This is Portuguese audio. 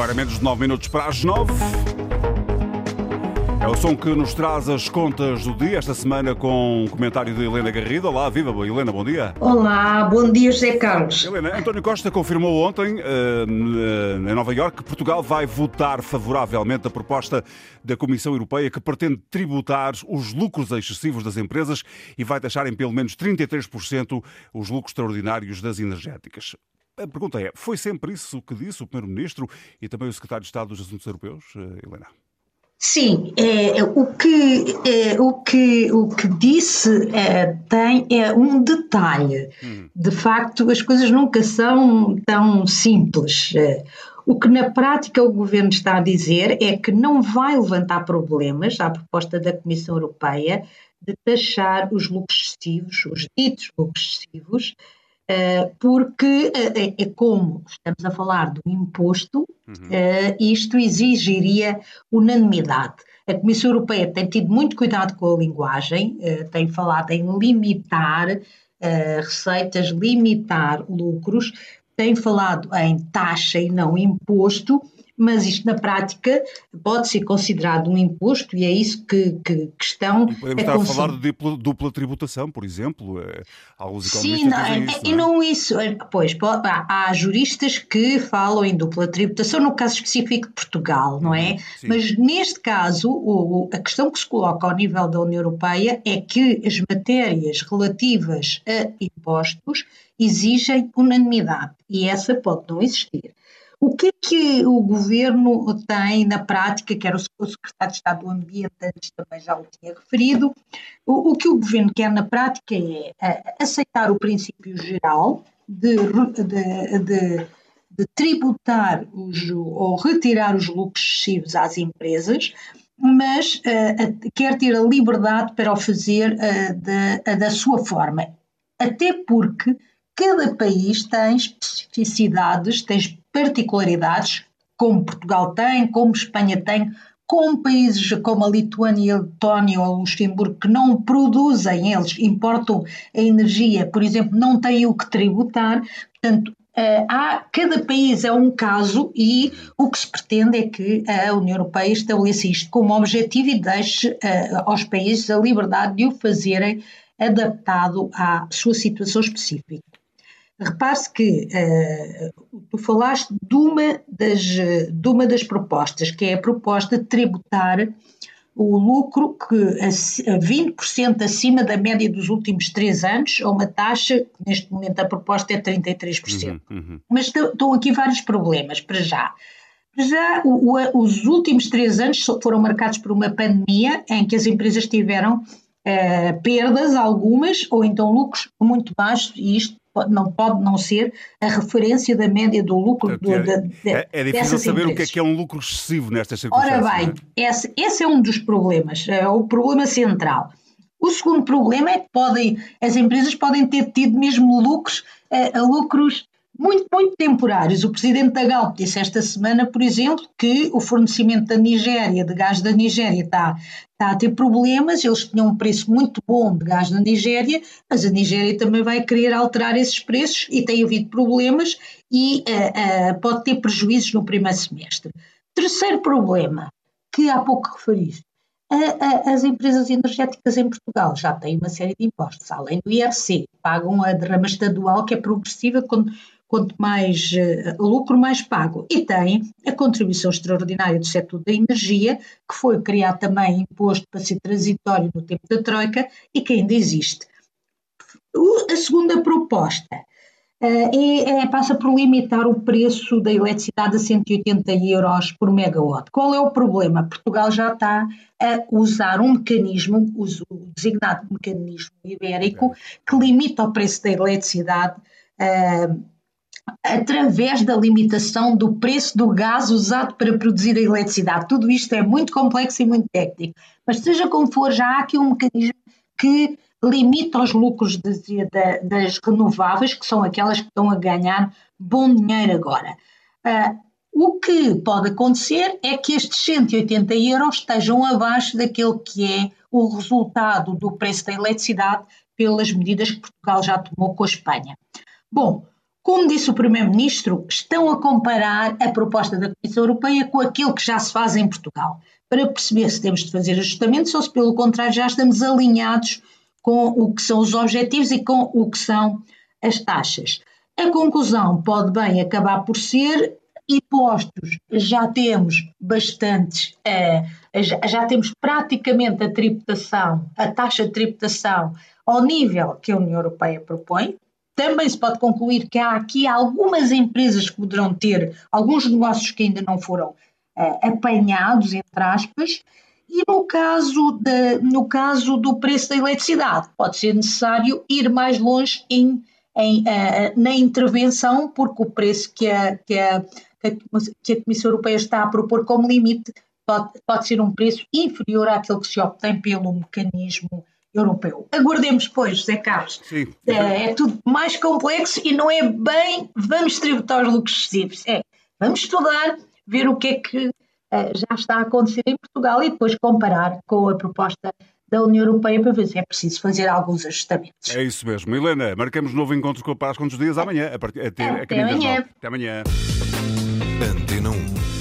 Agora menos de 9 minutos para as 9. É o som que nos traz as contas do dia esta semana com um comentário de Helena Garrido. Olá, viva Helena, bom dia. Olá, bom dia José Carlos. Helena, António Costa confirmou ontem uh, em Nova Iorque que Portugal vai votar favoravelmente a proposta da Comissão Europeia que pretende tributar os lucros excessivos das empresas e vai taxar em pelo menos 33% os lucros extraordinários das energéticas. A pergunta é: foi sempre isso que disse o Primeiro-Ministro e também o Secretário de Estado dos Assuntos Europeus, eh, Helena? Sim, é, o, que, é, o, que, o que disse é, tem é um detalhe. Hum. De facto, as coisas nunca são tão simples. O que na prática o governo está a dizer é que não vai levantar problemas à proposta da Comissão Europeia de taxar os lucros excessivos, os ditos lucros excessivos, porque eh, é, é como estamos a falar do imposto, uhum. Eh, isto exigiria unanimidade. A Comissão Europeia tem tido muito cuidado com a linguagem, tem falado em limitar receitas, limitar lucros, tem falado em taxa e não imposto, mas isto na prática pode ser considerado um imposto e é isso que, que, que estão podemos estar a falar de dupla, dupla tributação, por exemplo. É, alguns Sim, não, é, isso, e não, é? não isso. É, pois, há, há, juristas que falam em dupla tributação, no caso específico de Portugal, não é? Sim. Mas neste caso, o, a questão que se coloca ao nível da União Europeia é que as matérias relativas a impostos exigem unanimidade e essa pode não existir. O que é que o governo tem na prática, que era o secretário de Estado do Ambiente, antes também já o tinha referido, o, o que o governo quer na prática é, é aceitar o princípio geral de, de, de, de tributar os, ou retirar os lucros excessivos às empresas, mas uh, quer ter a liberdade para o fazer uh, de, uh, da sua forma. Até porque cada país tem especificidades, tem particularidades, como Portugal tem, como Espanha tem, como países como a Lituânia, a Letónia ou Luxemburgo, que não produzem, eles importam a energia, por exemplo, não têm o que tributar. Portanto, eh, há, cada país é um caso e o que se pretende é que a União Europeia estabeleça isto como objetivo e deixe uh, aos países a liberdade de o fazerem adaptado à sua situação específica. Repare-se que uh, tu falaste de uma, das, de uma das propostas, que é a proposta de tributar o lucro que a 20% acima da média dos últimos três anos, a uma taxa, neste momento a proposta é 33%. Uhum, uhum. Mas estão aqui vários problemas, para já. Para já, o, o, os últimos três anos foram marcados por uma pandemia em que as empresas tiveram uh, perdas, algumas, ou então lucros muito baixos, e isto não pode não ser a referência da média do lucro do, é, de, de, é, é difícil saber empresas. o que é que é um lucro excessivo nestas circunstâncias. Ora bem, é? esse, esse é um dos problemas, é o problema central. O segundo problema é que podem, as empresas podem ter tido mesmo lucros, uh, lucros muito, muito temporários. O presidente da Galp disse esta semana, por exemplo, que o fornecimento da Nigéria, de gás da Nigéria, está, está a ter problemas. Eles tinham um preço muito bom de gás na Nigéria, mas a Nigéria também vai querer alterar esses preços e tem havido problemas e uh, uh, pode ter prejuízos no primeiro semestre. Terceiro problema, que há pouco referiste, as empresas energéticas em Portugal já têm uma série de impostos, além do IRC, pagam a derrama estadual que é progressiva quanto mais uh, lucro, mais pago. E tem a contribuição extraordinária do setor da energia, que foi criado também imposto para ser transitório no tempo da Troika e que ainda existe. O, a segunda proposta uh, é, é, passa por limitar o preço da eletricidade a 180 euros por megawatt. Qual é o problema? Portugal já está a usar um mecanismo, o designado mecanismo ibérico, que limita o preço da eletricidade uh, através da limitação do preço do gás usado para produzir a eletricidade. Tudo isto é muito complexo e muito técnico, mas seja como for, já há aqui um mecanismo que limita os lucros de, de, das renováveis, que são aquelas que estão a ganhar bom dinheiro agora. Uh, o que pode acontecer é que estes 180 euros estejam abaixo daquele que é o resultado do preço da eletricidade pelas medidas que Portugal já tomou com a Espanha. Bom, Como disse o Primeiro-Ministro, estão a comparar a proposta da Comissão Europeia com aquilo que já se faz em Portugal, para perceber se temos de fazer ajustamentos ou se, pelo contrário, já estamos alinhados com o que são os objetivos e com o que são as taxas. A conclusão pode bem acabar por ser impostos. Já temos bastantes, uh, já, já temos praticamente a tributação, a taxa de tributação ao nível que a União Europeia propõe. Também se pode concluir que há aqui algumas empresas que poderão ter alguns negócios que ainda não foram uh, apanhados, entre aspas, e no caso, de, no caso do preço da eletricidade, pode ser necessário ir mais longe em, em, uh, na intervenção, porque o preço que a, que, a, que a Comissão Europeia está a propor como limite pode, pode ser um preço inferior àquele que se obtém pelo mecanismo europeu. Aguardemos, pois, José Carlos. Sim. É, é tudo mais complexo e não é bem vamos tributar os lucros excessivos. É, vamos estudar, ver o que é que eh, já está a acontecer em Portugal e depois comparar com a proposta da União Europeia para ver se é preciso fazer alguns ajustamentos. É isso mesmo. Helena, marcamos novo encontro com o Parás Contos Dias amanhã, a partir, até, até, amanhã. Até amanhã. Antena 1.